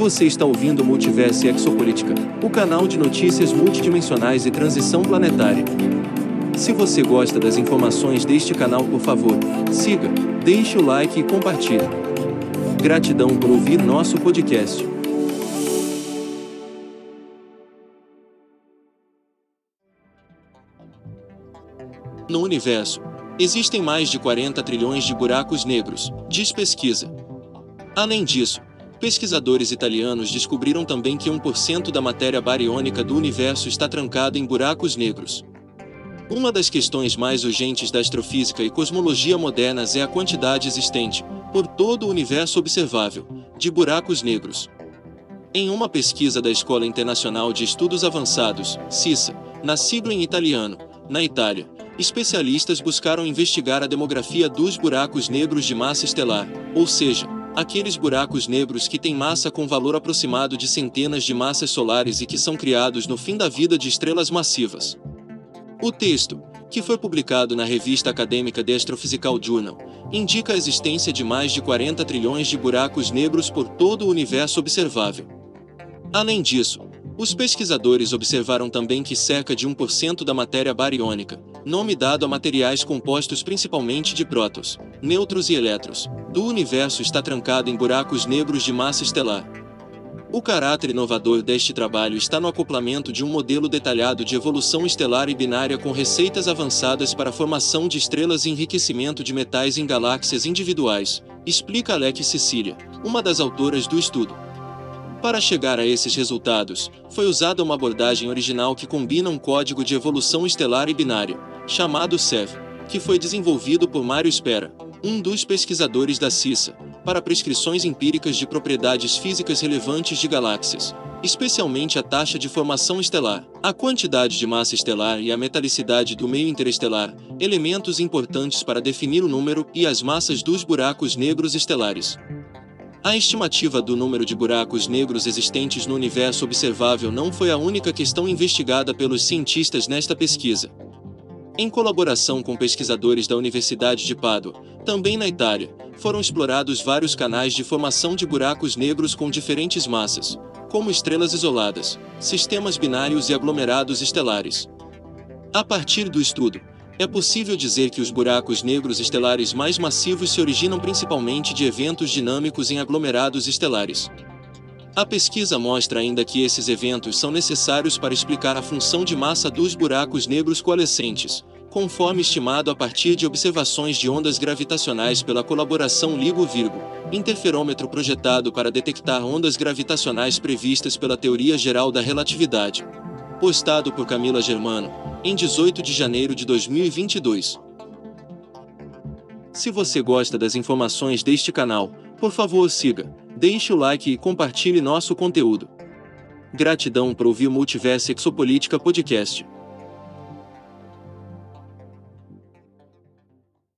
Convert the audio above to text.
Você está ouvindo Multiverso Exopolítica, o canal de notícias multidimensionais e transição planetária. Se você gosta das informações deste canal, por favor, siga, deixe o like e compartilhe. Gratidão por ouvir nosso podcast. No universo, existem mais de 40 trilhões de buracos negros, diz pesquisa. Além disso, pesquisadores italianos descobriram também que 1% da matéria bariônica do universo está trancada em buracos negros. Uma das questões mais urgentes da astrofísica e cosmologia modernas é a quantidade existente, por todo o universo observável, de buracos negros. Em uma pesquisa da Escola Internacional de Estudos Avançados, CISA, na sigla em italiano, na Itália, especialistas buscaram investigar a demografia dos buracos negros de massa estelar, ou seja, aqueles buracos negros que têm massa com valor aproximado de centenas de massas solares e que são criados no fim da vida de estrelas massivas. O texto, que foi publicado na revista acadêmica The Astrophysical Journal, indica a existência de mais de 40 trilhões de buracos negros por todo o universo observável. Além disso, os pesquisadores observaram também que cerca de 1% da matéria bariônica, nome dado a materiais compostos principalmente de prótons, nêutrons e elétrons, do universo está trancado em buracos negros de massa estelar. O caráter inovador deste trabalho está no acoplamento de um modelo detalhado de evolução estelar e binária com receitas avançadas para a formação de estrelas e enriquecimento de metais em galáxias individuais, explica Alec Cecília, uma das autoras do estudo. Para chegar a esses resultados, foi usada uma abordagem original que combina um código de evolução estelar e binária, chamado CEV, que foi desenvolvido por Mário Spera, um dos pesquisadores da CISA, para prescrições empíricas de propriedades físicas relevantes de galáxias, especialmente a taxa de formação estelar, a quantidade de massa estelar e a metalicidade do meio interestelar, elementos importantes para definir o número e as massas dos buracos negros estelares. A estimativa do número de buracos negros existentes no universo observável não foi a única questão investigada pelos cientistas nesta pesquisa. Em colaboração com pesquisadores da Universidade de Pádua, também na Itália, foram explorados vários canais de formação de buracos negros com diferentes massas, como estrelas isoladas, sistemas binários e aglomerados estelares. A partir do estudo, é possível dizer que os buracos negros estelares mais massivos se originam principalmente de eventos dinâmicos em aglomerados estelares. A pesquisa mostra ainda que esses eventos são necessários para explicar a função de massa dos buracos negros coalescentes, conforme estimado a partir de observações de ondas gravitacionais pela colaboração LIGO-Virgo, interferômetro projetado para detectar ondas gravitacionais previstas pela teoria geral da relatividade. Postado por Camila Germano, em 18 de janeiro de 2022. Se você gosta das informações deste canal, por favor siga, deixe o like e compartilhe nosso conteúdo. Gratidão por ouvir Multiverso Exopolítica Podcast.